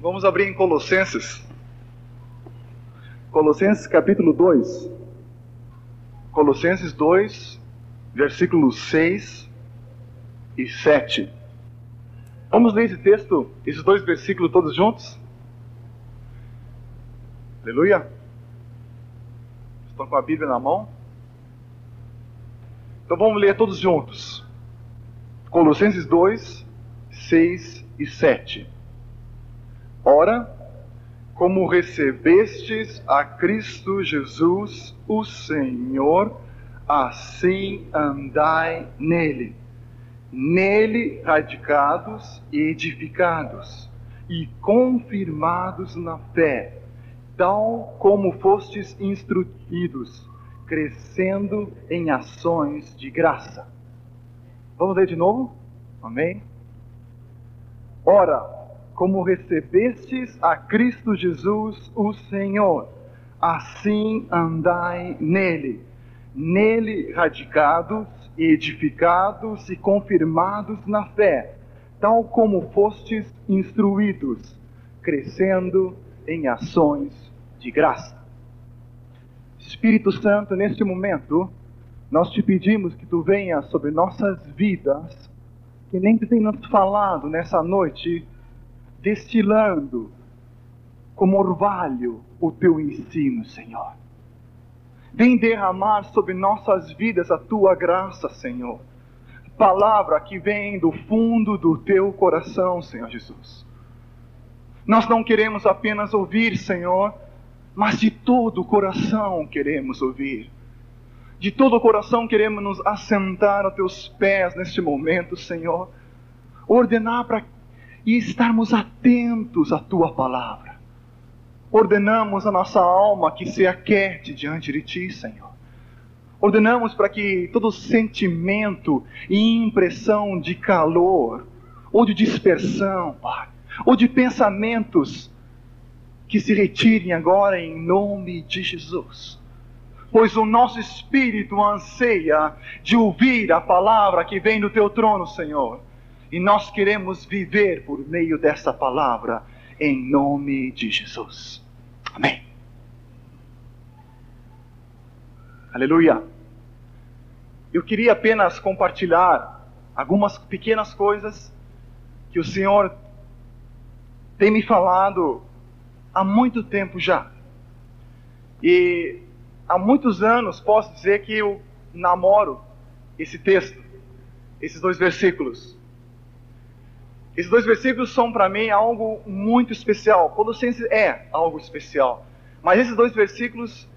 Vamos abrir em Colossenses. Colossenses capítulo 2. Colossenses 2, versículos 6 e 7. Vamos ler esse texto, esses dois versículos todos juntos? Aleluia. Estão com a Bíblia na mão? Então vamos ler todos juntos. Colossenses 2, 6 e 7. Ora, como recebestes a Cristo Jesus, o Senhor, assim andai nele, nele radicados e edificados, e confirmados na fé, tal como fostes instruídos, crescendo em ações de graça. Vamos ler de novo? Amém? Ora, como recebestes a Cristo Jesus, o Senhor, assim andai nele, nele radicados, edificados e confirmados na fé, tal como fostes instruídos, crescendo em ações de graça. Espírito Santo, neste momento, nós te pedimos que tu venha sobre nossas vidas, que nem tu tenha nos falado nessa noite, destilando como orvalho o teu ensino, Senhor. Vem derramar sobre nossas vidas a tua graça, Senhor. Palavra que vem do fundo do teu coração, Senhor Jesus. Nós não queremos apenas ouvir, Senhor, mas de todo o coração queremos ouvir. De todo o coração queremos nos assentar aos teus pés neste momento, Senhor. Ordenar para e estarmos atentos à tua palavra. Ordenamos a nossa alma que se aquete diante de ti, Senhor. Ordenamos para que todo sentimento e impressão de calor, ou de dispersão, Pai, ou de pensamentos, que se retirem agora em nome de Jesus. Pois o nosso espírito anseia de ouvir a palavra que vem do teu trono, Senhor e nós queremos viver por meio dessa palavra, em nome de Jesus. Amém. Aleluia. Eu queria apenas compartilhar algumas pequenas coisas que o Senhor tem me falado há muito tempo já. E há muitos anos posso dizer que eu namoro esse texto, esses dois versículos. Esses dois versículos são para mim algo muito especial. Colossenses é algo especial. Mas esses dois versículos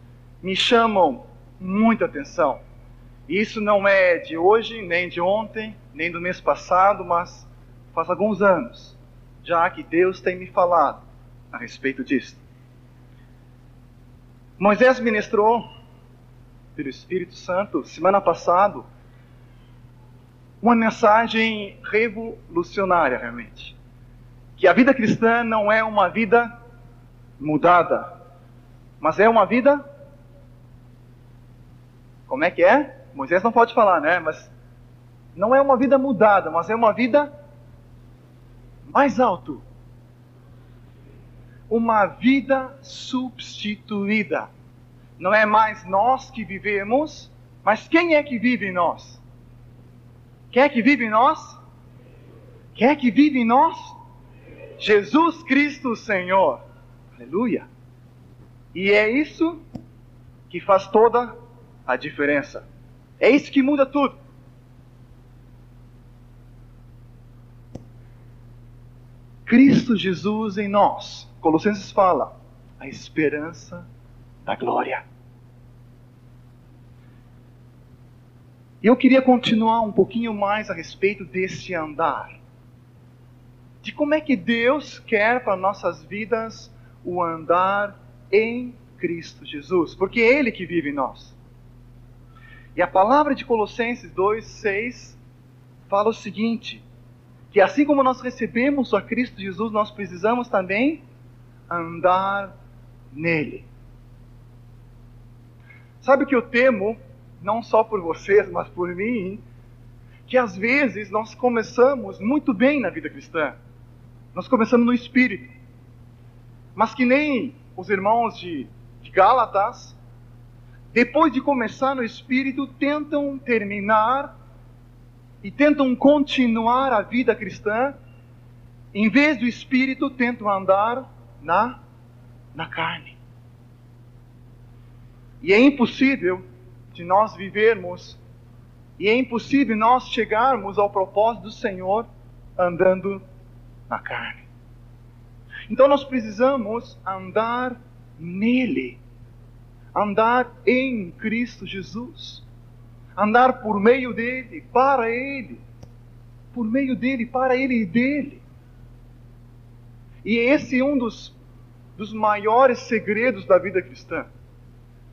me chamam muita atenção. E isso não é de hoje, nem de ontem, nem do mês passado, mas faz alguns anos, já que Deus tem me falado a respeito disso. Moisés ministrou pelo Espírito Santo semana passada uma mensagem revolucionária, realmente. Que a vida cristã não é uma vida mudada, mas é uma vida. Como é que é? Moisés não pode falar, né? Mas não é uma vida mudada, mas é uma vida mais alto. Uma vida substituída. Não é mais nós que vivemos, mas quem é que vive em nós? Quem é que vive em nós? Quem é que vive em nós? Jesus Cristo Senhor. Aleluia. E é isso que faz toda a diferença. É isso que muda tudo. Cristo Jesus em nós. Colossenses fala, a esperança da glória. Eu queria continuar um pouquinho mais a respeito desse andar. De como é que Deus quer para nossas vidas o andar em Cristo Jesus, porque é Ele que vive em nós. E a palavra de Colossenses 2, 6 fala o seguinte: que assim como nós recebemos a Cristo Jesus, nós precisamos também andar nele. Sabe que eu temo não só por vocês, mas por mim, que às vezes nós começamos muito bem na vida cristã. Nós começamos no espírito. mas que nem os irmãos de, de Gálatas, depois de começar no Espírito, tentam terminar e tentam continuar a vida cristã, em vez do Espírito, tentam andar na, na carne. E é impossível de nós vivermos, e é impossível nós chegarmos ao propósito do Senhor andando na carne. Então nós precisamos andar nele, andar em Cristo Jesus, andar por meio dele, para ele, por meio dele, para ele e dele. E esse é um dos, dos maiores segredos da vida cristã.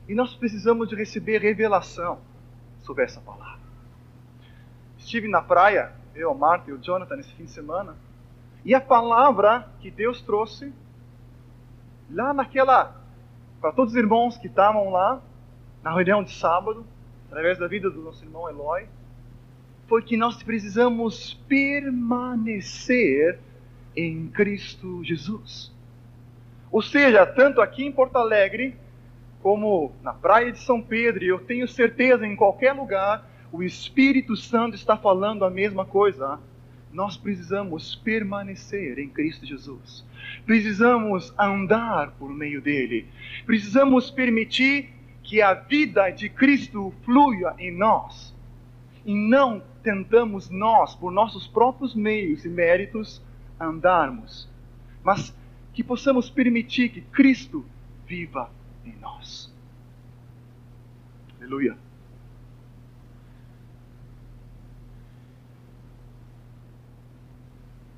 E nós precisamos de receber revelação sobre essa palavra. Estive na praia, eu, a Marta e o Jonathan, nesse fim de semana, e a palavra que Deus trouxe, lá naquela, para todos os irmãos que estavam lá, na reunião de sábado, através da vida do nosso irmão Eloy, foi que nós precisamos permanecer em Cristo Jesus. Ou seja, tanto aqui em Porto Alegre, como na praia de São Pedro, e eu tenho certeza em qualquer lugar, o Espírito Santo está falando a mesma coisa. Nós precisamos permanecer em Cristo Jesus. Precisamos andar por meio dele. Precisamos permitir que a vida de Cristo flua em nós. E não tentamos nós, por nossos próprios meios e méritos, andarmos. Mas que possamos permitir que Cristo viva em nós. Aleluia.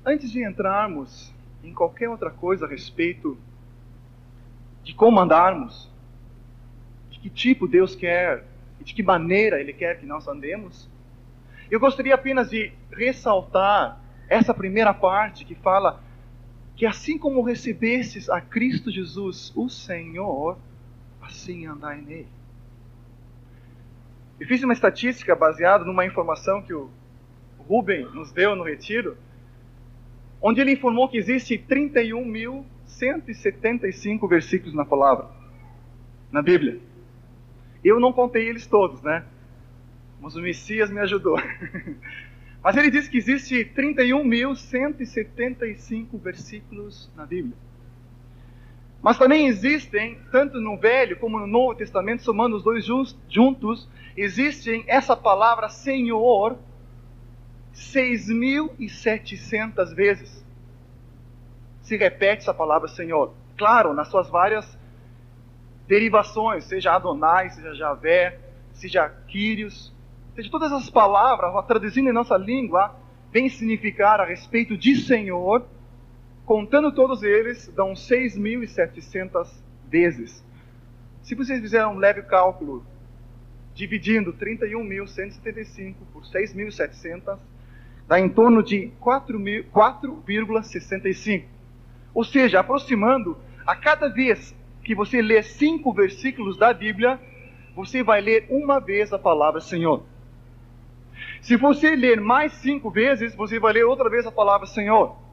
Antes de entrarmos em qualquer outra coisa a respeito de como andarmos, de que tipo Deus quer e de que maneira Ele quer que nós andemos, eu gostaria apenas de ressaltar essa primeira parte que fala que assim como recebestes a Cristo Jesus, o Senhor, assim andai nele. Eu fiz uma estatística baseada numa informação que o Rubem nos deu no retiro, onde ele informou que existe 31.175 versículos na palavra, na Bíblia. Eu não contei eles todos, né? Mas o Messias me ajudou. Mas ele diz que existe 31.175 versículos na Bíblia. Mas também existem, tanto no Velho como no Novo Testamento, somando os dois juntos, existem essa palavra Senhor 6.700 vezes. Se repete essa palavra Senhor. Claro, nas suas várias derivações, seja Adonai, seja Javé, seja Quírios, seja todas as palavras, traduzindo em nossa língua, vem significar a respeito de Senhor Contando todos eles, dão 6.700 vezes. Se vocês fizerem um leve cálculo, dividindo 31.175 por 6.700, dá em torno de 4,65. Ou seja, aproximando, a cada vez que você lê cinco versículos da Bíblia, você vai ler uma vez a palavra Senhor. Se você ler mais cinco vezes, você vai ler outra vez a palavra Senhor.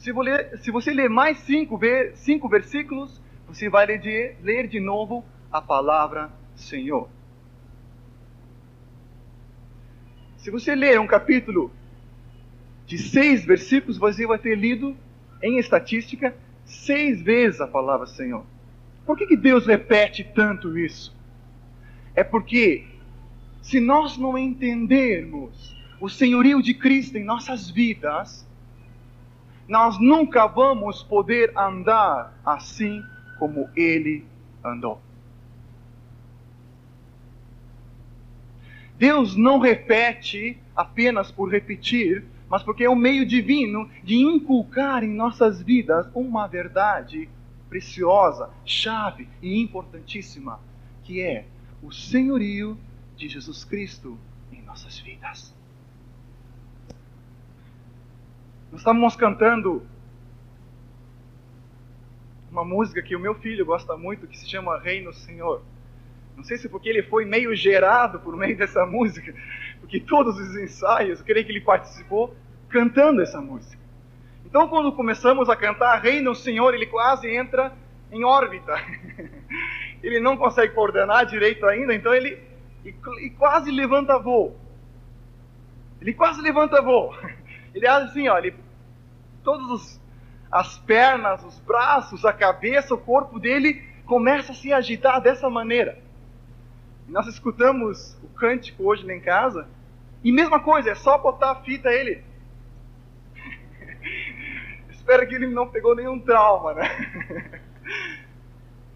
Se você, ler, se você ler mais cinco, cinco versículos, você vai ler de, ler de novo a palavra Senhor. Se você ler um capítulo de seis versículos, você vai ter lido, em estatística, seis vezes a palavra Senhor. Por que, que Deus repete tanto isso? É porque, se nós não entendermos o senhorio de Cristo em nossas vidas, nós nunca vamos poder andar assim como ele andou. Deus não repete apenas por repetir, mas porque é um meio divino de inculcar em nossas vidas uma verdade preciosa, chave e importantíssima, que é o senhorio de Jesus Cristo em nossas vidas. Nós estávamos cantando uma música que o meu filho gosta muito, que se chama Reino Senhor. Não sei se porque ele foi meio gerado por meio dessa música, porque todos os ensaios, eu creio que ele participou cantando essa música. Então, quando começamos a cantar Reina o Senhor, ele quase entra em órbita. ele não consegue coordenar direito ainda, então ele e quase levanta voo. Ele quase levanta voo. Ele age assim, ó, ele, todas as pernas, os braços, a cabeça, o corpo dele começa a se agitar dessa maneira. Nós escutamos o cântico hoje lá em casa, e mesma coisa, é só botar a fita ele. Espero que ele não pegou nenhum trauma, né?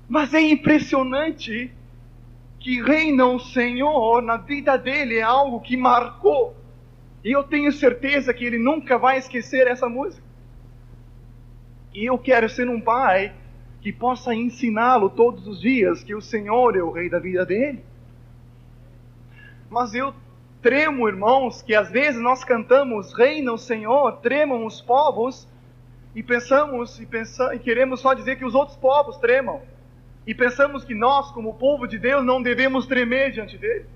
Mas é impressionante que reina o Senhor na vida dele, é algo que marcou. E eu tenho certeza que ele nunca vai esquecer essa música. E eu quero ser um pai que possa ensiná-lo todos os dias que o Senhor é o rei da vida dele. Mas eu tremo, irmãos, que às vezes nós cantamos Reina o Senhor, tremam os povos, e pensamos e, e queremos só dizer que os outros povos tremam. E pensamos que nós, como povo de Deus, não devemos tremer diante dele.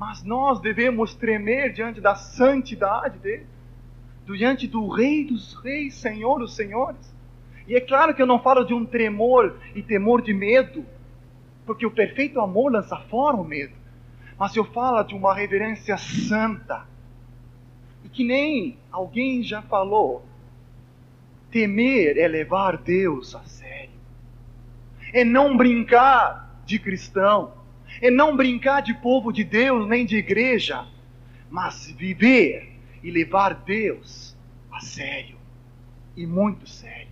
Mas nós devemos tremer diante da santidade dele, diante do Rei dos Reis, Senhor dos Senhores. E é claro que eu não falo de um tremor e temor de medo, porque o perfeito amor lança fora o medo. Mas eu falo de uma reverência santa. E que nem alguém já falou, Temer é levar Deus a sério, é não brincar de cristão, é não brincar de povo de Deus nem de igreja, mas viver e levar Deus a sério e muito sério.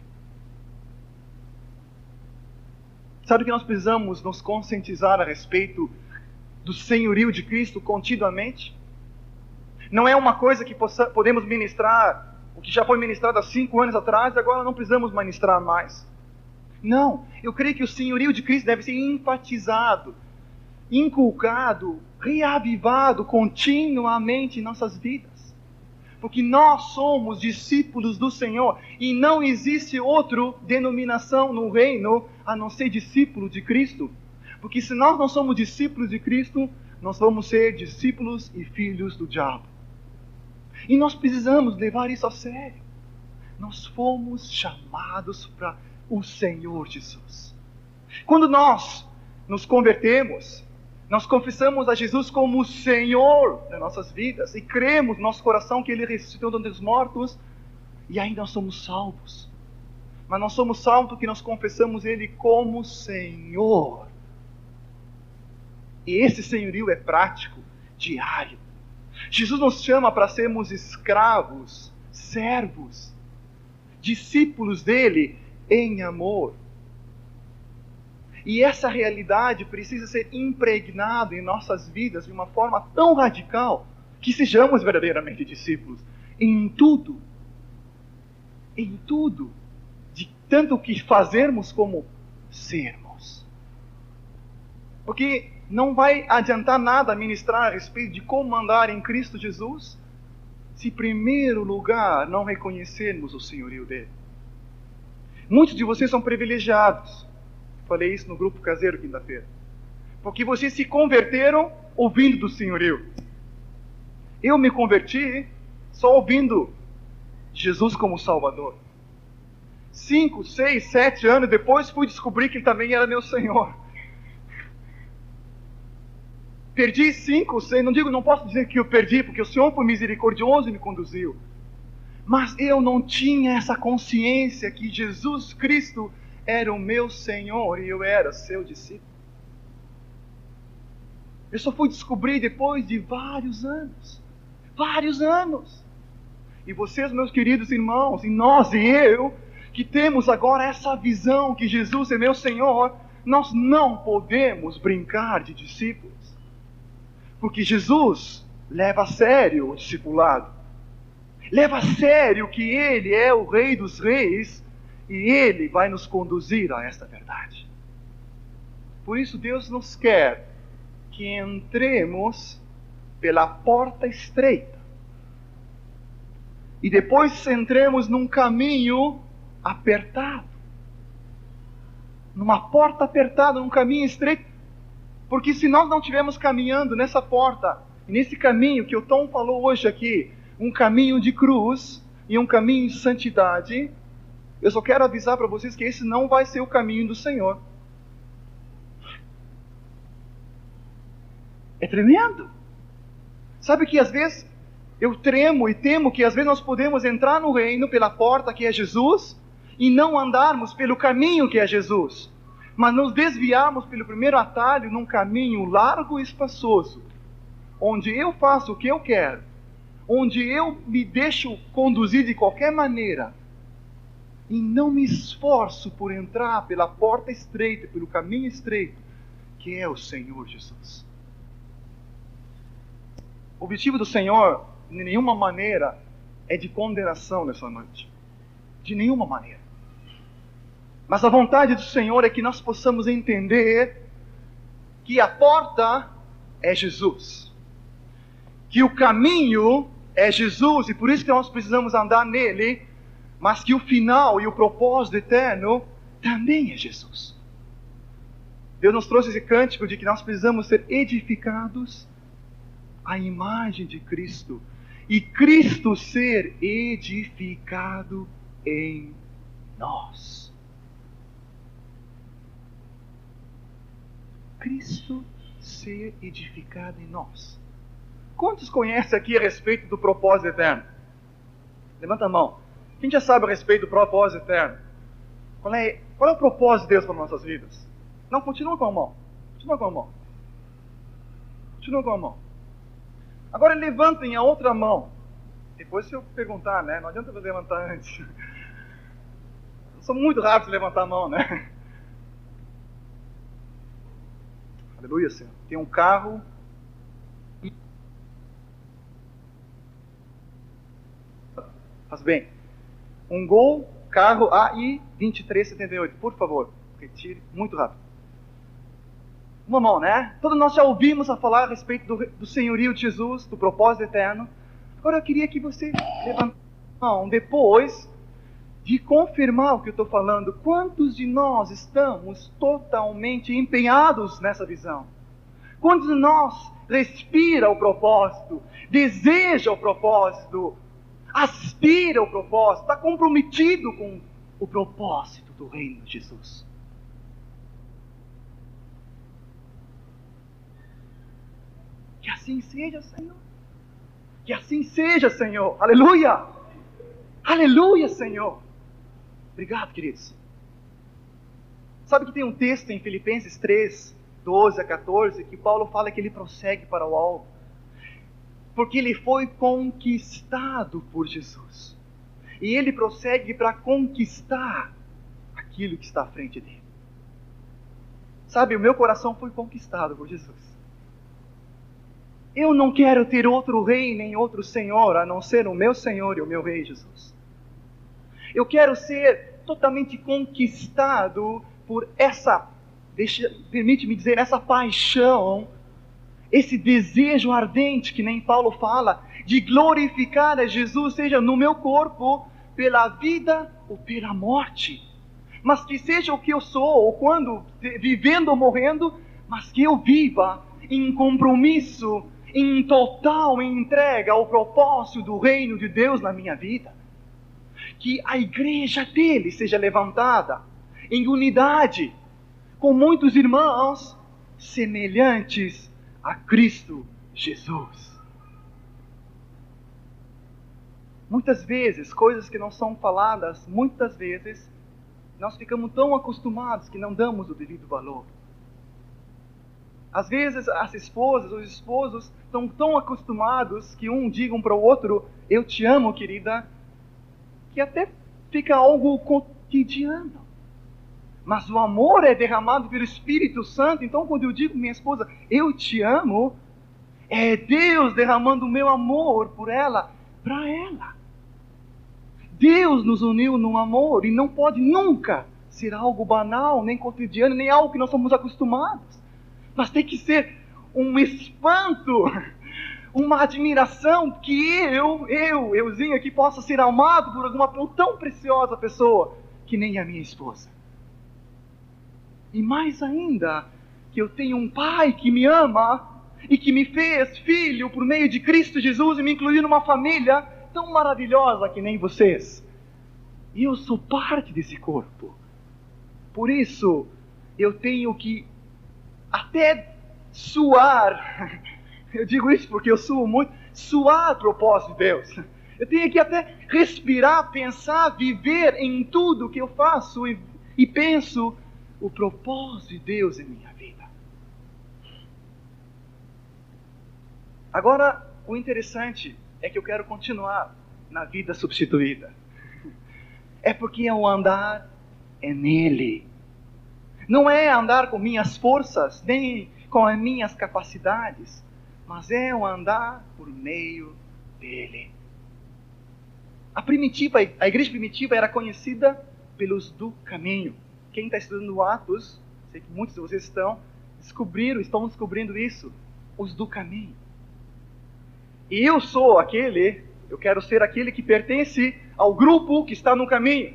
Sabe que nós precisamos nos conscientizar a respeito do senhorio de Cristo continuamente? Não é uma coisa que possa, podemos ministrar o que já foi ministrado há cinco anos atrás, agora não precisamos ministrar mais. Não, eu creio que o senhorio de Cristo deve ser enfatizado, inculcado, reavivado continuamente em nossas vidas. Porque nós somos discípulos do Senhor e não existe outra denominação no reino a não ser discípulo de Cristo. Porque se nós não somos discípulos de Cristo, nós vamos ser discípulos e filhos do diabo. E nós precisamos levar isso a sério. Nós fomos chamados para o Senhor Jesus. Quando nós nos convertemos, nós confessamos a Jesus como Senhor das nossas vidas e cremos no nosso coração que Ele ressuscitou dentre os mortos e ainda nós somos salvos. Mas nós somos salvos porque nós confessamos Ele como Senhor. E esse senhorio é prático, diário. Jesus nos chama para sermos escravos, servos, discípulos dele em amor. E essa realidade precisa ser impregnada em nossas vidas de uma forma tão radical que sejamos verdadeiramente discípulos em tudo. Em tudo. De tanto que fazermos como sermos. Porque não vai adiantar nada ministrar a respeito de como andar em Cristo Jesus se, em primeiro lugar, não reconhecermos o senhorio dele. Muitos de vocês são privilegiados. Falei isso no grupo caseiro quinta-feira. Porque vocês se converteram ouvindo do senhorio. Eu me converti só ouvindo Jesus como Salvador. Cinco, seis, sete anos depois fui descobrir que Ele também era meu Senhor. Perdi cinco, seis, não digo, não posso dizer que eu perdi, porque o Senhor foi misericordioso e me conduziu. Mas eu não tinha essa consciência que Jesus Cristo era o meu Senhor e eu era seu discípulo. Eu só fui descobrir depois de vários anos. Vários anos. E vocês, meus queridos irmãos, e nós e eu, que temos agora essa visão que Jesus é meu Senhor, nós não podemos brincar de discípulos. Porque Jesus leva a sério o discipulado. Leva a sério que Ele é o Rei dos Reis e Ele vai nos conduzir a esta verdade. Por isso, Deus nos quer que entremos pela porta estreita e depois entremos num caminho apertado. Numa porta apertada, num caminho estreito, porque se nós não estivermos caminhando nessa porta, nesse caminho que o Tom falou hoje aqui, um caminho de cruz e um caminho de santidade, eu só quero avisar para vocês que esse não vai ser o caminho do Senhor. É tremendo. Sabe que às vezes eu tremo e temo que às vezes nós podemos entrar no reino pela porta que é Jesus e não andarmos pelo caminho que é Jesus, mas nos desviarmos pelo primeiro atalho num caminho largo e espaçoso, onde eu faço o que eu quero, onde eu me deixo conduzir de qualquer maneira e não me esforço por entrar pela porta estreita, pelo caminho estreito, que é o Senhor Jesus. O objetivo do Senhor, de nenhuma maneira, é de condenação nessa noite. De nenhuma maneira. Mas a vontade do Senhor é que nós possamos entender que a porta é Jesus. Que o caminho é Jesus e por isso que nós precisamos andar nele, mas que o final e o propósito eterno também é Jesus. Deus nos trouxe esse cântico de que nós precisamos ser edificados à imagem de Cristo e Cristo ser edificado em nós. Cristo ser edificado em nós. Quantos conhecem aqui a respeito do propósito eterno? Levanta a mão. Quem já sabe a respeito do propósito eterno? Qual é, qual é o propósito de Deus para nossas vidas? Não, continua com a mão. Continua com a mão. Continua com a mão. Agora levantem a outra mão. Depois se eu perguntar, né? Não adianta eu levantar antes. Eu sou muito rápido de levantar a mão, né? Aleluia, Senhor. Tem um carro. Faz bem. Um Gol, carro AI 2378. Por favor, retire muito rápido. Uma mão, né? Todos nós já ouvimos a falar a respeito do, do senhorio de Jesus, do propósito eterno. Agora eu queria que você levantasse a mão depois de confirmar o que eu estou falando, quantos de nós estamos totalmente empenhados nessa visão? Quantos de nós respira o propósito, deseja o propósito, aspira o propósito, está comprometido com o propósito do reino de Jesus? Que assim seja, Senhor. Que assim seja, Senhor. Aleluia! Aleluia, Senhor. Obrigado, queridos. Sabe que tem um texto em Filipenses 3, 12 a 14, que Paulo fala que ele prossegue para o alvo, porque ele foi conquistado por Jesus. E ele prossegue para conquistar aquilo que está à frente dele. Sabe, o meu coração foi conquistado por Jesus. Eu não quero ter outro rei nem outro senhor a não ser o meu Senhor e o meu Rei Jesus. Eu quero ser totalmente conquistado por essa, permite-me dizer, essa paixão, esse desejo ardente que nem Paulo fala, de glorificar a Jesus, seja no meu corpo, pela vida ou pela morte. Mas que seja o que eu sou, ou quando vivendo ou morrendo, mas que eu viva em compromisso, em total entrega ao propósito do reino de Deus na minha vida que a igreja dele seja levantada em unidade, com muitos irmãos semelhantes a Cristo Jesus. Muitas vezes, coisas que não são faladas, muitas vezes, nós ficamos tão acostumados que não damos o devido valor. Às vezes, as esposas, os esposos, estão tão acostumados que um diga um para o outro: Eu te amo, querida, que até fica algo cotidiano. Mas o amor é derramado pelo Espírito Santo. Então, quando eu digo minha esposa, eu te amo, é Deus derramando o meu amor por ela, para ela. Deus nos uniu no amor e não pode nunca ser algo banal, nem cotidiano, nem algo que nós somos acostumados. Mas tem que ser um espanto uma admiração que eu, eu, euzinho aqui, possa ser amado por alguma tão preciosa pessoa que nem a minha esposa. E mais ainda, que eu tenho um pai que me ama e que me fez filho por meio de Cristo Jesus e me incluiu numa família tão maravilhosa que nem vocês. E eu sou parte desse corpo. Por isso, eu tenho que até suar. Eu digo isso porque eu suo muito. Suar a propósito de Deus. Eu tenho que até respirar, pensar, viver em tudo que eu faço e, e penso o propósito de Deus em minha vida. Agora, o interessante é que eu quero continuar na vida substituída. É porque é o andar é nele. Não é andar com minhas forças, nem com as minhas capacidades, mas é o andar por meio dele. A primitiva, a igreja primitiva era conhecida pelos do caminho. Quem está estudando Atos, sei que muitos de vocês estão, descobriram, estão descobrindo isso, os do caminho. E eu sou aquele, eu quero ser aquele que pertence ao grupo que está no caminho.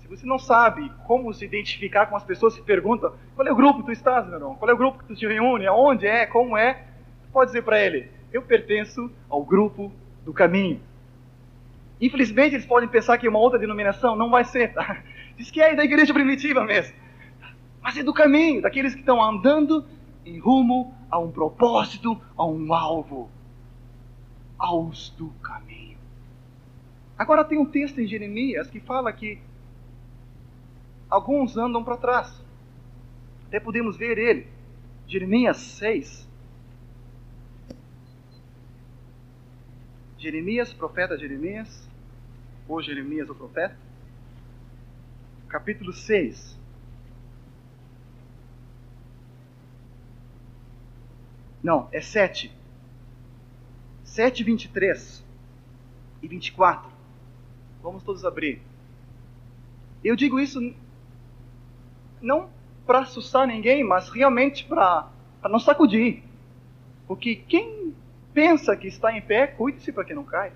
Se você não sabe como se identificar com as pessoas que perguntam, qual é o grupo que tu estás, meu irmão? Qual é o grupo que tu te reúne? Aonde é? Como é? Pode dizer para ele, eu pertenço ao grupo do caminho. Infelizmente eles podem pensar que uma outra denominação não vai ser, tá? Diz que é da igreja primitiva mesmo. Mas é do caminho, daqueles que estão andando em rumo a um propósito, a um alvo. Aos do caminho. Agora tem um texto em Jeremias que fala que alguns andam para trás. Até podemos ver ele. Jeremias 6. Jeremias, profeta Jeremias, ou Jeremias o profeta, capítulo 6. Não, é 7. 7, 23 e 24. Vamos todos abrir. Eu digo isso não para assustar ninguém, mas realmente para não sacudir. Porque quem pensa que está em pé, cuide-se para que não caia.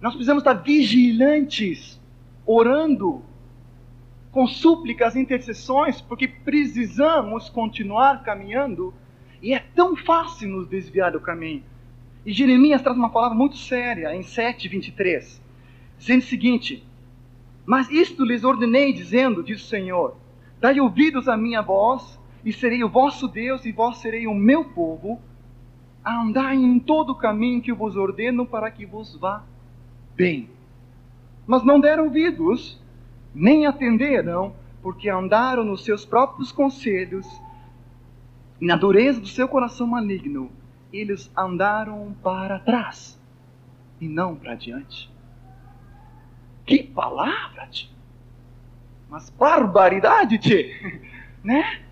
Nós precisamos estar vigilantes, orando, com súplicas, intercessões, porque precisamos continuar caminhando e é tão fácil nos desviar do caminho. E Jeremias traz uma palavra muito séria em 7:23, dizendo o seguinte: Mas isto lhes ordenei dizendo, diz o Senhor: Dai ouvidos à minha voz, e serei o vosso Deus, e vós serei o meu povo. Andai em todo o caminho que vos ordeno para que vos vá bem. Mas não deram ouvidos, nem atenderam, porque andaram nos seus próprios conselhos, e na dureza do seu coração maligno, eles andaram para trás e não para diante. Que palavra, tio! Mas barbaridade, tio! Né?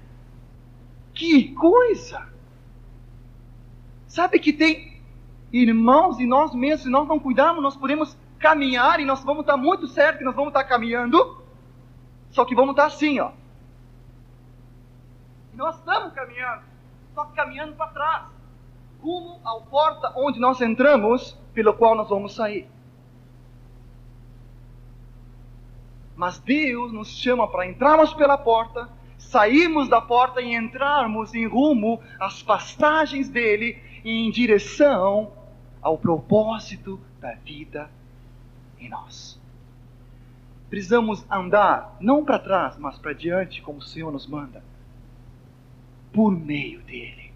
Que coisa! Sabe que tem irmãos e nós mesmos, se nós não cuidarmos, nós podemos caminhar e nós vamos estar muito certo que nós vamos estar caminhando, só que vamos estar assim, ó. E nós estamos caminhando, só que caminhando para trás, rumo à porta onde nós entramos, pelo qual nós vamos sair. Mas Deus nos chama para entrarmos pela porta, sairmos da porta e entrarmos em rumo às pastagens dele em direção ao propósito da vida em nós. Precisamos andar não para trás, mas para diante, como o Senhor nos manda, por meio dele.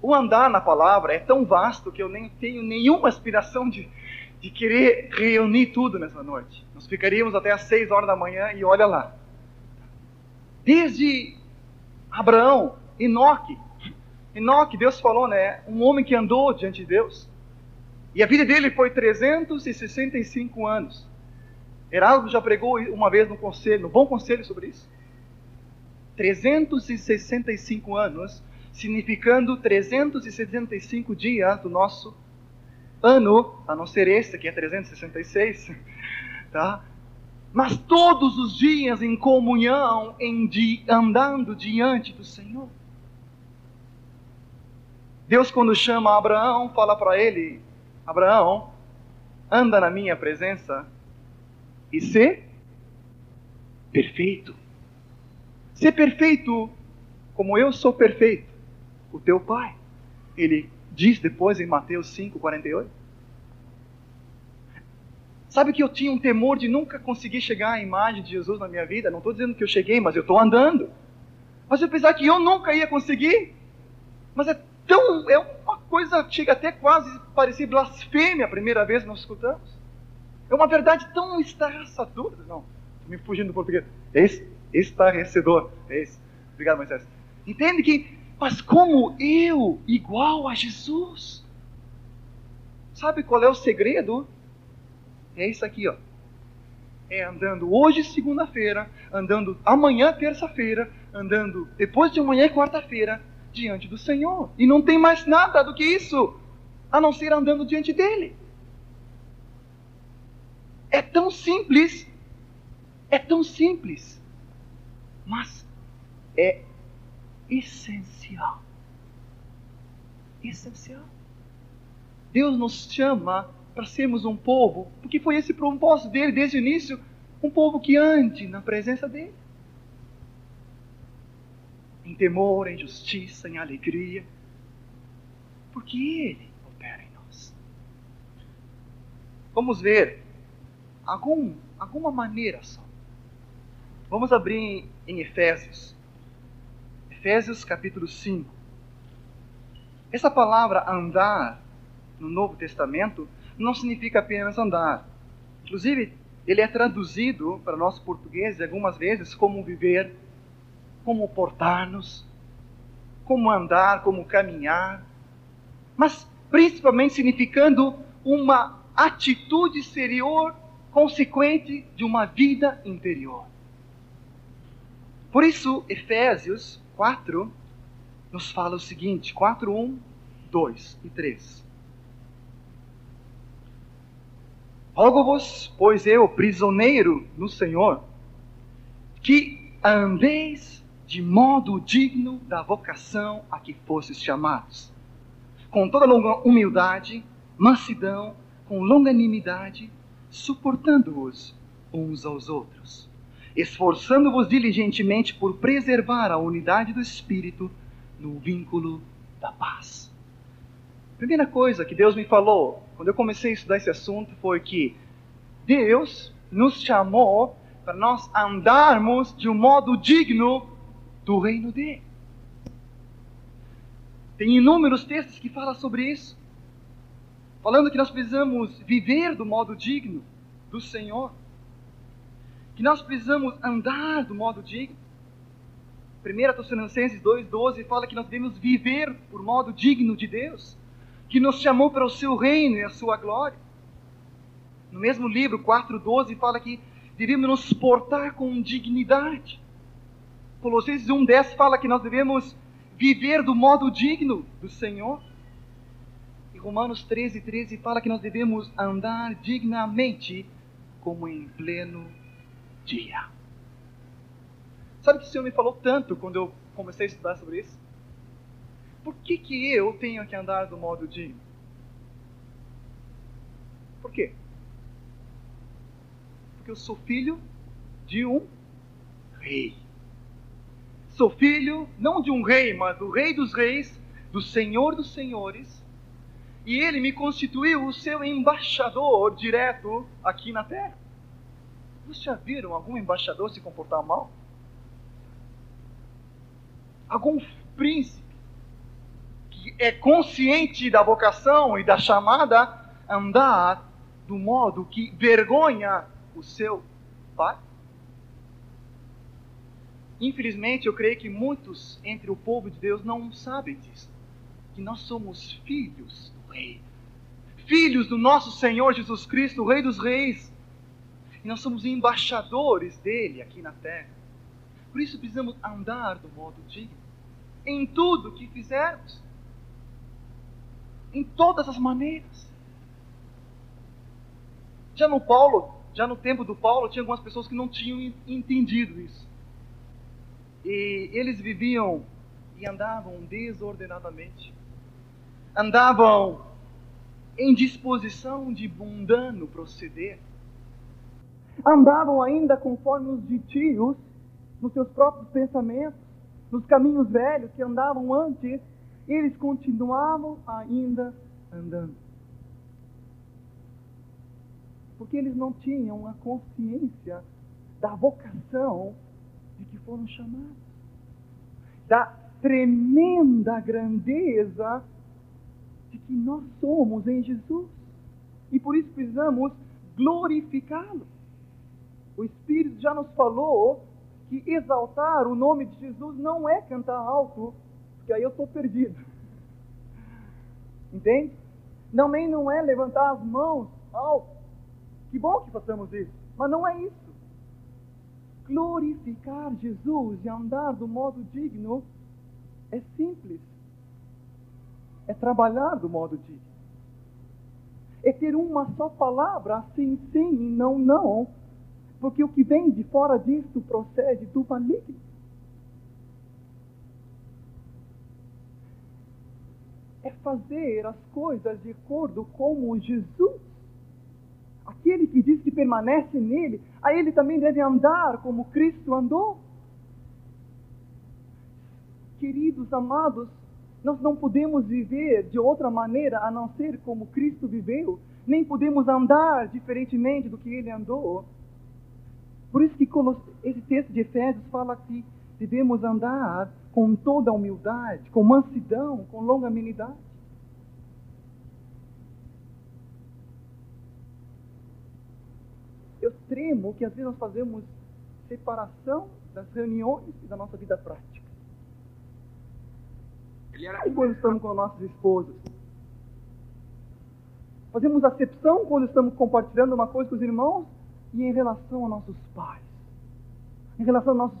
O andar na palavra é tão vasto que eu nem tenho nenhuma aspiração de, de querer reunir tudo nessa noite. Nós ficaríamos até às seis horas da manhã e olha lá. Desde Abraão, Enoque. Enoque, Deus falou, né? Um homem que andou diante de Deus. E a vida dele foi 365 anos. Heraldo já pregou uma vez no conselho, no bom conselho sobre isso. 365 anos, significando 365 dias do nosso ano, a não ser este que é 366, tá? Mas todos os dias em comunhão, em di, andando diante do Senhor. Deus quando chama Abraão, fala para ele: Abraão, anda na minha presença e ser perfeito. Ser perfeito como eu sou perfeito, o teu Pai. Ele diz depois em Mateus 5, 48. Sabe que eu tinha um temor de nunca conseguir chegar à imagem de Jesus na minha vida? Não estou dizendo que eu cheguei, mas eu estou andando. Mas eu pensava que eu nunca ia conseguir. Mas é tão. É uma coisa, chega até quase parecer blasfêmia a primeira vez que nós escutamos. É uma verdade tão estarraçadora. Não, me fugindo do português. É estarrecedor. É isso. Obrigado, Moisés. Entende que. Mas como eu, igual a Jesus? Sabe qual é o segredo? É isso aqui, ó. É andando hoje, segunda-feira, andando amanhã, terça-feira, andando depois de amanhã, quarta-feira, diante do Senhor. E não tem mais nada do que isso, a não ser andando diante dele. É tão simples, é tão simples, mas é essencial. Essencial. Deus nos chama para sermos um povo, porque foi esse propósito dele desde o início, um povo que ande na presença dele. Em temor, em justiça, em alegria, porque ele opera em nós. Vamos ver algum, alguma maneira só. Vamos abrir em Efésios. Efésios capítulo 5. Essa palavra andar no Novo Testamento não significa apenas andar. Inclusive, ele é traduzido para nosso português algumas vezes como viver, como portar-nos, como andar, como caminhar, mas principalmente significando uma atitude exterior consequente de uma vida interior. Por isso, Efésios 4 nos fala o seguinte: 4, 1, 2 e 3. Rogo-vos, pois eu, prisioneiro no Senhor, que andeis de modo digno da vocação a que fostes chamados, com toda humildade, mansidão, com longanimidade, suportando-vos uns aos outros, esforçando-vos diligentemente por preservar a unidade do Espírito no vínculo da paz. Primeira coisa que Deus me falou quando eu comecei a estudar esse assunto foi que Deus nos chamou para nós andarmos de um modo digno do reino dele. Tem inúmeros textos que falam sobre isso, falando que nós precisamos viver do modo digno do Senhor, que nós precisamos andar do modo digno. 1 Tessalonicenses 2,12 fala que nós devemos viver por modo digno de Deus que nos chamou para o seu reino e a sua glória. No mesmo livro, 4,12, fala que devemos nos portar com dignidade. Colossenses 1,10 fala que nós devemos viver do modo digno do Senhor. E Romanos 13, 13 fala que nós devemos andar dignamente como em pleno dia. Sabe que o Senhor me falou tanto quando eu comecei a estudar sobre isso? por que, que eu tenho que andar do modo digno? Por quê? Porque eu sou filho de um rei. Sou filho não de um rei, mas do rei dos reis, do senhor dos senhores. E ele me constituiu o seu embaixador direto aqui na terra. Vocês já viram algum embaixador se comportar mal? Algum príncipe é consciente da vocação e da chamada, andar do modo que vergonha o seu pai? Infelizmente, eu creio que muitos entre o povo de Deus não sabem disso. Que nós somos filhos do Rei. Filhos do nosso Senhor Jesus Cristo, o Rei dos Reis. E nós somos embaixadores dele aqui na terra. Por isso precisamos andar do modo digno. Em tudo que fizermos em todas as maneiras. Já no Paulo, já no tempo do Paulo, tinha algumas pessoas que não tinham entendido isso. E eles viviam e andavam desordenadamente. Andavam em disposição de mundano proceder. Andavam ainda conforme os ditios nos seus próprios pensamentos, nos caminhos velhos que andavam antes, eles continuavam ainda andando. Porque eles não tinham a consciência da vocação de que foram chamados, da tremenda grandeza de que nós somos em Jesus. E por isso precisamos glorificá-lo. O Espírito já nos falou que exaltar o nome de Jesus não é cantar alto, porque aí eu estou perdido. Entende? Também não é levantar as mãos alto. Que bom que façamos isso, mas não é isso. Glorificar Jesus e andar do modo digno é simples. É trabalhar do modo digno. É ter uma só palavra, sim, sim e não, não porque o que vem de fora disso procede do maligno. É fazer as coisas de acordo com Jesus. Aquele que diz que permanece nele, a ele também deve andar como Cristo andou. Queridos amados, nós não podemos viver de outra maneira a não ser como Cristo viveu, nem podemos andar diferentemente do que ele andou. Por isso que esse texto de Efésios fala que devemos andar com toda humildade, com mansidão, com longanimidade. Eu tremo que às vezes nós fazemos separação das reuniões e da nossa vida prática. E quando estamos com nossas esposas. Fazemos acepção quando estamos compartilhando uma coisa com os irmãos e em relação a nossos pais, em relação a nossos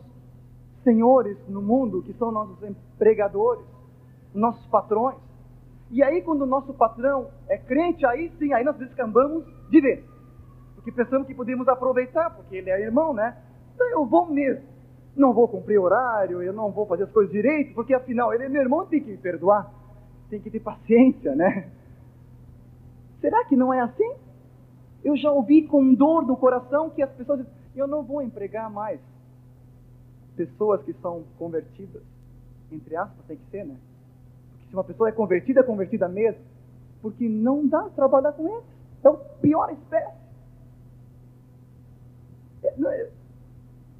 senhores no mundo, que são nossos empregadores, nossos patrões. E aí, quando o nosso patrão é crente, aí sim, aí nós descambamos de vez. Porque pensamos que podemos aproveitar, porque ele é irmão, né? Então eu vou mesmo. Não vou cumprir horário, eu não vou fazer as coisas direito, porque afinal ele é meu irmão, tem que me perdoar. Tem que ter paciência, né? Será que não é assim? Eu já ouvi com dor no coração que as pessoas dizem, eu não vou empregar mais pessoas que são convertidas. Entre aspas, tem que ser, né? Porque se uma pessoa é convertida, é convertida mesmo. Porque não dá trabalhar com eles. É o pior espécie.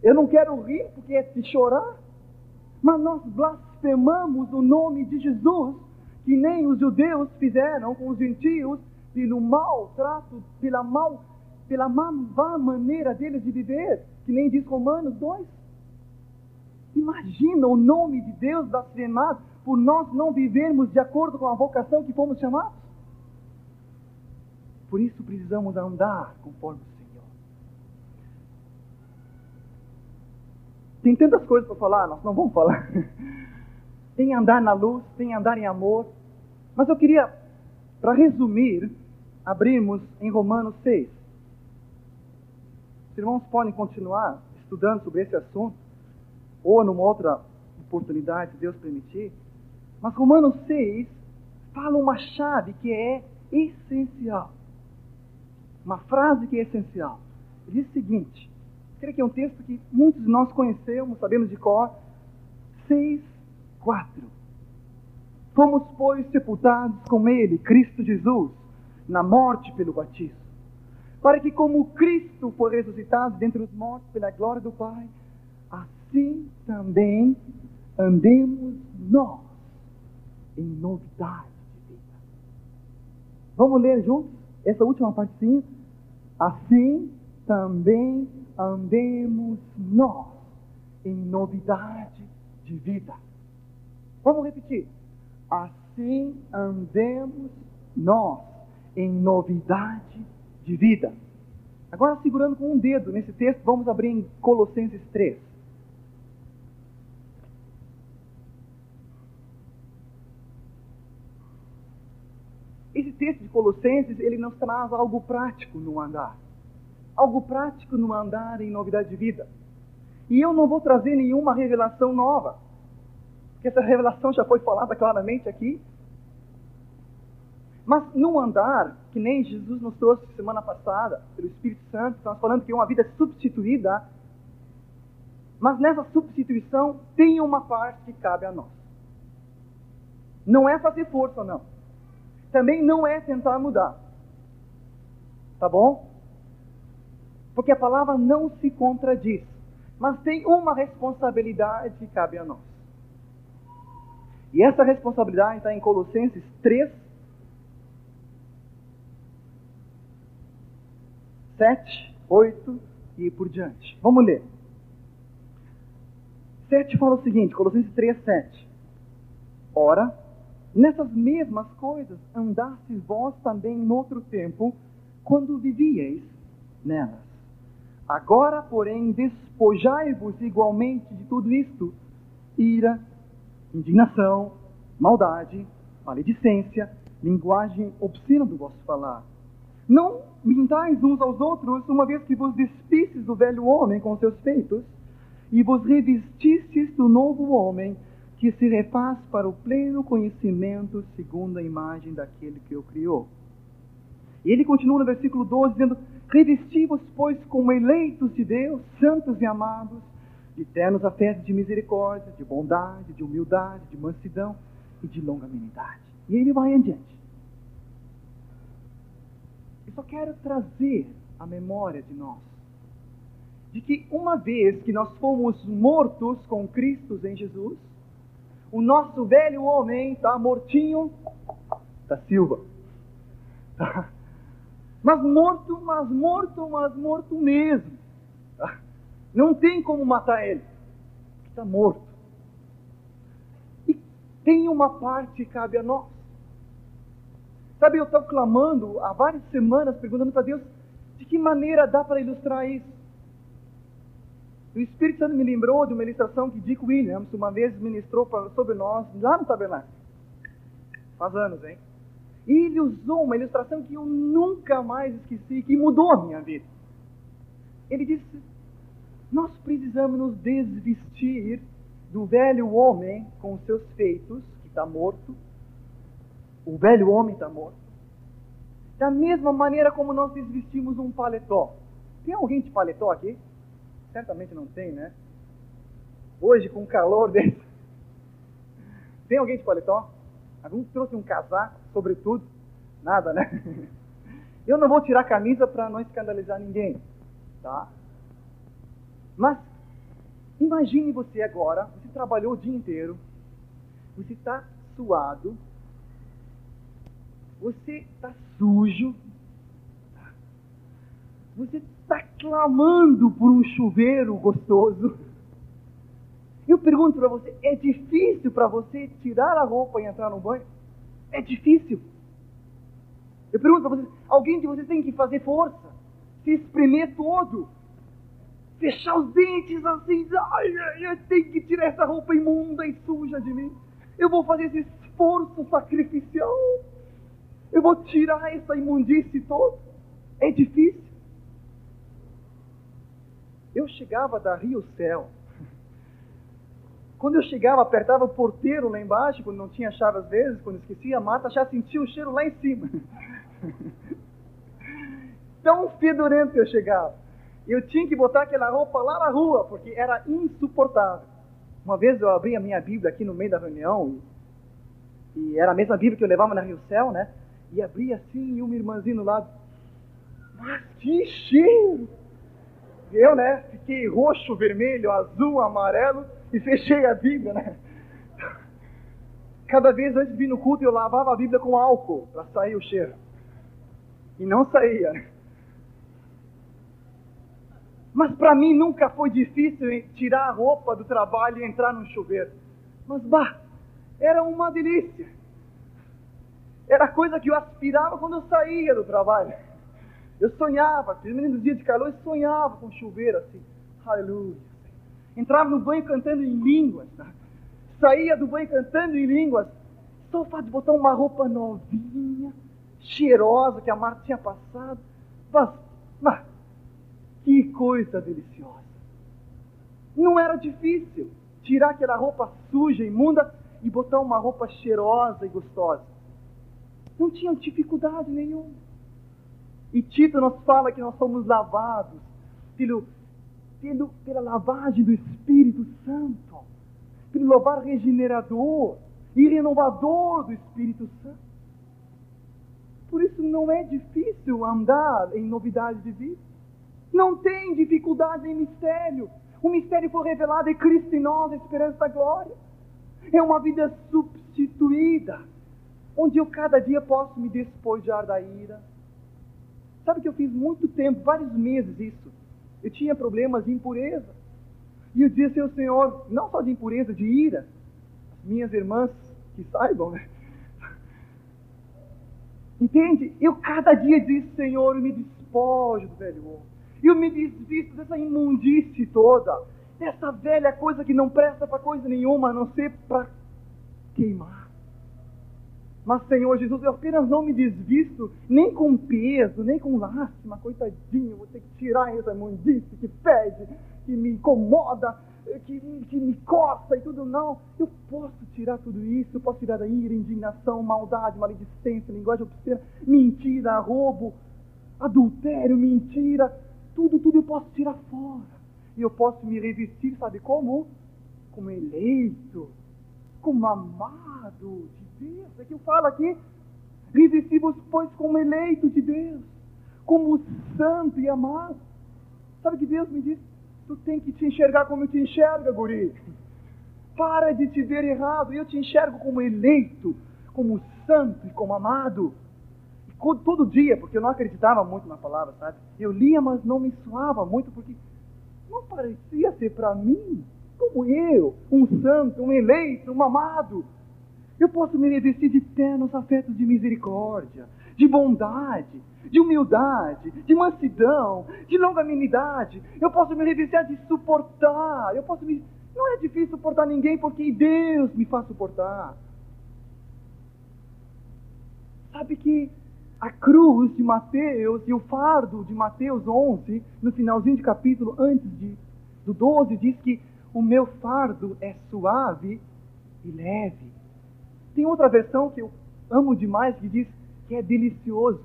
Eu não quero rir porque é de chorar, mas nós blasfemamos o nome de Jesus, que nem os judeus fizeram com os gentios, pelo mau trato, pela, mal, pela má maneira deles de viver, que nem diz Romanos 2. Imagina o nome de Deus blasfemado por nós não vivermos de acordo com a vocação que fomos chamados. Por isso precisamos andar conforme o Senhor. Tem tantas coisas para falar, nós não vamos falar. tem andar na luz, tem andar em amor. Mas eu queria, para resumir, abrimos em Romanos 6. Os irmãos podem continuar estudando sobre esse assunto, ou numa outra oportunidade, se Deus permitir. Mas Romanos 6 fala uma chave que é essencial. Uma frase que é essencial. Ele diz o seguinte: creio que é um texto que muitos de nós conhecemos, sabemos de cor. 6, 4. Fomos, pois, sepultados com Ele, Cristo Jesus na morte pelo batismo, para que, como Cristo foi ressuscitado dentre os mortos pela glória do Pai, assim também andemos nós em novidade de vida. Vamos ler juntos essa última partezinha? Assim também andemos nós em novidade de vida. Vamos repetir. Assim andemos nós em novidade de vida. Agora, segurando com um dedo nesse texto, vamos abrir em Colossenses 3. Esse texto de Colossenses, ele nos traz algo prático no andar. Algo prático no andar em novidade de vida. E eu não vou trazer nenhuma revelação nova, porque essa revelação já foi falada claramente aqui mas no andar, que nem Jesus nos trouxe semana passada, pelo Espírito Santo, estamos falando que é uma vida substituída, Mas nessa substituição tem uma parte que cabe a nós. Não é fazer força, não. Também não é tentar mudar. Tá bom? Porque a palavra não se contradiz. Mas tem uma responsabilidade que cabe a nós. E essa responsabilidade está em Colossenses 3, 7, 8 e por diante. Vamos ler. 7 fala o seguinte, Colossenses 3, 7. Ora, nessas mesmas coisas andastes vós também em outro tempo, quando vivíeis nelas. Agora, porém, despojai-vos igualmente de tudo isto: ira, indignação, maldade, maledicência, linguagem obscena do vosso falar. Não mintais uns aos outros, uma vez que vos despistes do velho homem com seus feitos, e vos revestistes do novo homem, que se refaz para o pleno conhecimento segundo a imagem daquele que o criou. E ele continua no versículo 12, dizendo: Revesti-vos, pois, como eleitos de Deus, santos e amados, de ternos afetos de misericórdia, de bondade, de humildade, de mansidão e de longanimidade. E ele vai adiante. Eu só quero trazer a memória de nós de que uma vez que nós fomos mortos com Cristo em Jesus, o nosso velho homem está mortinho da Silva. Tá? Mas morto, mas morto, mas morto mesmo. Não tem como matar ele. Está morto. E tem uma parte que cabe a nós. Sabe, eu estou clamando há várias semanas, perguntando para Deus de que maneira dá para ilustrar isso. O Espírito Santo me lembrou de uma ilustração que Dick Williams uma vez ministrou sobre nós lá no tabernáculo. Faz anos, hein? E ele usou uma ilustração que eu nunca mais esqueci, que mudou a minha vida. Ele disse: nós precisamos nos desvestir do velho homem com seus feitos, que está morto. O velho homem está morto. Da mesma maneira como nós desvestimos um paletó. Tem alguém de paletó aqui? Certamente não tem, né? Hoje, com o calor desse. Tem alguém de paletó? Algum trouxe um casaco, sobretudo? Nada, né? Eu não vou tirar a camisa para não escandalizar ninguém, tá? Mas imagine você agora, você trabalhou o dia inteiro, você está suado, você está sujo, você está clamando por um chuveiro gostoso. Eu pergunto para você: é difícil para você tirar a roupa e entrar no banho? É difícil. Eu pergunto para vocês: alguém de vocês tem que fazer força, se espremer todo, fechar os dentes assim, ai, ai, eu tenho que tirar essa roupa imunda e suja de mim. Eu vou fazer esse esforço sacrificial. Eu vou tirar essa imundície toda. É difícil. Eu chegava da Rio Céu. Quando eu chegava, apertava o porteiro lá embaixo, quando não tinha chave às vezes, quando esquecia, a Marta já sentia o cheiro lá em cima. Tão fedorento eu chegava. Eu tinha que botar aquela roupa lá na rua, porque era insuportável. Uma vez eu abri a minha Bíblia aqui no meio da reunião, e, e era a mesma Bíblia que eu levava na Rio Céu, né? E abri assim, e uma irmãzinha do lado. Mas que cheiro! Eu, né? Fiquei roxo, vermelho, azul, amarelo e fechei a Bíblia, né? Cada vez antes de vir no culto eu lavava a Bíblia com álcool para sair o cheiro. E não saía. Mas para mim nunca foi difícil tirar a roupa do trabalho e entrar no chuveiro. Mas bah, era uma delícia. Era coisa que eu aspirava quando eu saía do trabalho. Eu sonhava, nos dias de calor, eu sonhava com chuveiro assim. Aleluia. Entrava no banho cantando em línguas. Tá? Saía do banho cantando em línguas. Só o fato de botar uma roupa novinha, cheirosa, que a Marta tinha passado. Mas, mas que coisa deliciosa! Não era difícil tirar aquela roupa suja, imunda e botar uma roupa cheirosa e gostosa. Não tinha dificuldade nenhuma. E Tito nos fala que nós somos lavados pelo pelo, pela lavagem do Espírito Santo, pelo lavar regenerador e renovador do Espírito Santo. Por isso não é difícil andar em novidade de vida. Não tem dificuldade em mistério. O mistério foi revelado em Cristo em nós, a esperança da glória. É uma vida substituída, onde eu cada dia posso me despojar da ira. Sabe que eu fiz muito tempo, vários meses isso. Eu tinha problemas de impureza. E eu dizia, seu Senhor, não só de impureza, de ira. As minhas irmãs que saibam, né? Entende? Eu cada dia disse, Senhor, eu me despojo do velho homem. Eu me desvisto dessa imundície toda, dessa velha coisa que não presta para coisa nenhuma, a não ser para queimar. Mas, Senhor Jesus, eu apenas não me desvisto nem com peso, nem com lástima, coitadinho, vou ter que tirar essa imundície que pede, que me incomoda, que, que me coça e tudo, não. Eu posso tirar tudo isso, eu posso tirar a ira, indignação, maldade, maledicência, linguagem obscena, mentira, roubo, adultério, mentira, tudo, tudo eu posso tirar fora. E eu posso me revestir, sabe como? Como eleito, como amado de Deus. É que eu falo aqui, revestimos, pois, como eleito de Deus, como santo e amado. Sabe que Deus me disse? Tu tem que te enxergar como eu te enxerga, guri. Para de te ver errado. Eu te enxergo como eleito, como santo e como amado. E todo dia, porque eu não acreditava muito na palavra, sabe? Eu lia, mas não me suava muito, porque não parecia ser para mim, como eu, um santo, um eleito, um amado. Eu posso me revestir de ternos afetos de misericórdia, de bondade, de humildade, de mansidão, de longanimidade. Eu posso me revestir de suportar. Eu posso me. Não é difícil suportar ninguém porque Deus me faz suportar. Sabe que a cruz de Mateus e o fardo de Mateus 11, no finalzinho de capítulo, antes de, do 12, diz que o meu fardo é suave e leve. Tem outra versão que eu amo demais que diz que é delicioso.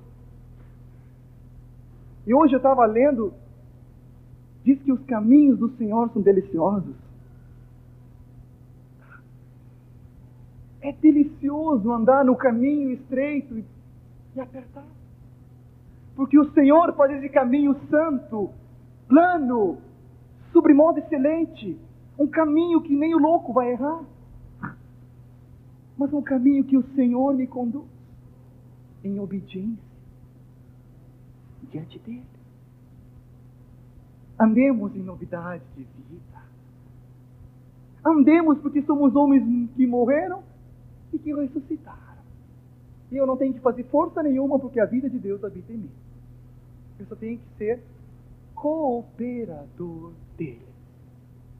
E hoje eu estava lendo, diz que os caminhos do Senhor são deliciosos. É delicioso andar no caminho estreito e, apertado. Porque o Senhor faz esse caminho santo, plano, sobre modo excelente. Um caminho que nem o louco vai errar. Mas um caminho que o Senhor me conduz em obediência diante dele. Andemos em novidade de vida. Andemos porque somos homens que morreram e que ressuscitaram. E eu não tenho que fazer força nenhuma porque a vida de Deus habita em mim. Eu só tenho que ser cooperador dele.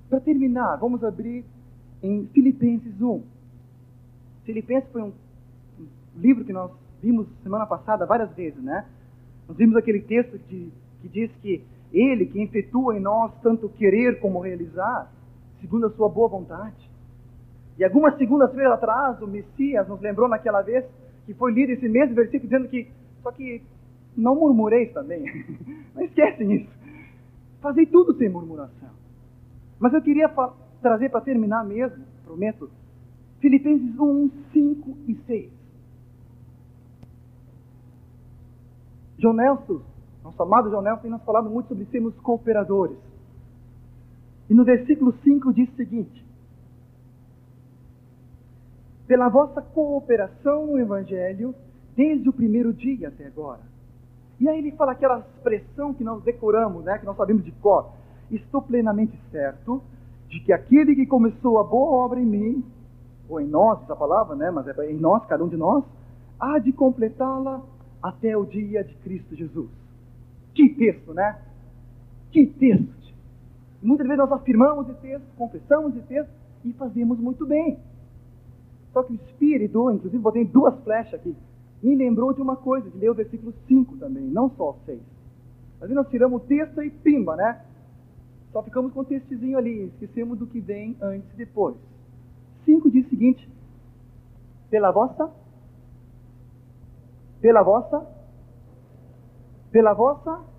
Para terminar, vamos abrir em Filipenses 1. Filipenses foi um livro que nós vimos semana passada várias vezes, né? Nós vimos aquele texto que diz que Ele que efetua em nós tanto querer como realizar, segundo a sua boa vontade. E algumas segundas-feiras atrás, o Messias nos lembrou naquela vez que foi lido esse mesmo versículo dizendo que, só que não murmureis também. não esquecem isso. Fazei tudo sem murmuração. Mas eu queria trazer para terminar mesmo, prometo, Filipenses 1, 5 e 6. John Nelson, nosso amado John Nelson, tem nos falado muito sobre sermos cooperadores. E no versículo 5 diz o seguinte: Pela vossa cooperação no Evangelho, desde o primeiro dia até agora. E aí ele fala aquela expressão que nós decoramos, né, que nós sabemos de cor. Estou plenamente certo de que aquele que começou a boa obra em mim, ou em nós, essa palavra, né, mas é em nós, cada um de nós, há de completá-la até o dia de Cristo Jesus. Que texto, né? Que texto! Muitas vezes nós afirmamos esse texto, confessamos esse texto e fazemos muito bem. Só que o Espírito, inclusive botei duas flechas aqui, me lembrou de uma coisa, de ler o versículo 5 também, não só o 6. Às vezes nós tiramos o texto e pimba, né? Só ficamos com o textozinho ali, esquecemos do que vem antes e depois. 5 diz o seguinte: pela vossa pela vossa pela vossa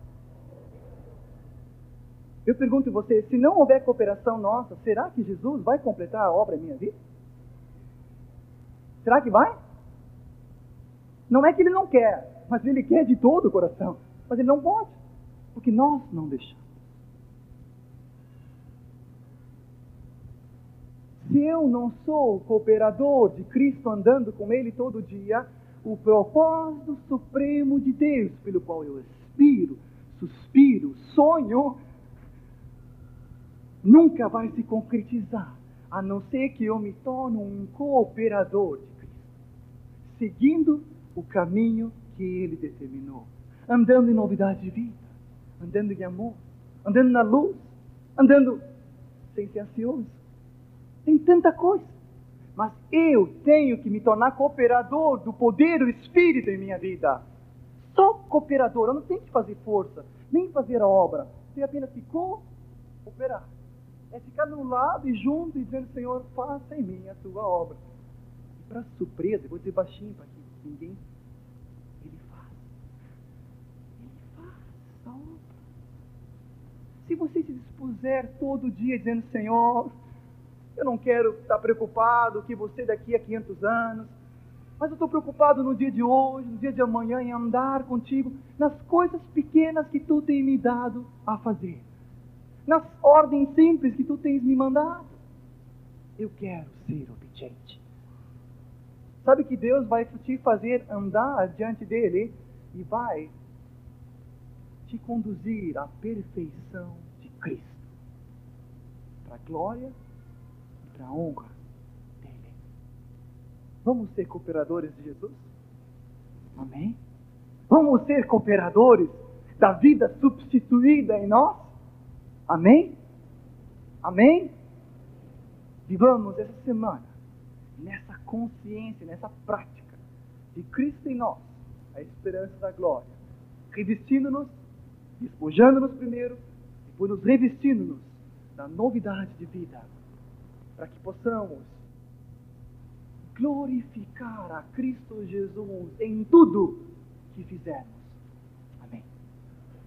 Eu pergunto a você, se não houver cooperação nossa, será que Jesus vai completar a obra em minha vida? Será que vai? Não é que ele não quer, mas ele quer de todo o coração. Mas ele não pode, porque nós não deixamos. Se eu não sou cooperador de Cristo andando com Ele todo dia, o propósito supremo de Deus, pelo qual eu aspiro, suspiro, sonho, nunca vai se concretizar, a não ser que eu me torne um cooperador de Cristo, seguindo o caminho que Ele determinou, andando em novidade de vida, andando em amor, andando na luz, andando sem ser ansioso. Tem tanta coisa. Mas eu tenho que me tornar cooperador do poder do Espírito em minha vida. Só cooperador. Eu não tenho que fazer força, nem fazer a obra. Tenho apenas que cooperar. É ficar no lado e junto e dizendo, Senhor, faça em mim a tua obra. E para surpresa, vou dizer baixinho para que ninguém. Ele faz. Ele faz a obra. Se você se dispuser todo dia dizendo, Senhor, eu não quero estar preocupado que você daqui a 500 anos, mas eu estou preocupado no dia de hoje, no dia de amanhã, em andar contigo nas coisas pequenas que tu tens me dado a fazer, nas ordens simples que tu tens me mandado. Eu quero ser obediente. Sabe que Deus vai te fazer andar diante dele e vai te conduzir à perfeição de Cristo, para a glória para a honra dele. Vamos ser cooperadores de Jesus? Amém? Vamos ser cooperadores da vida substituída em nós? Amém? Amém? Vivamos essa semana nessa consciência, nessa prática de Cristo em nós, a esperança da glória, revestindo-nos, despojando-nos primeiro, depois nos revestindo-nos da novidade de vida para que possamos glorificar a Cristo Jesus em tudo que fizermos.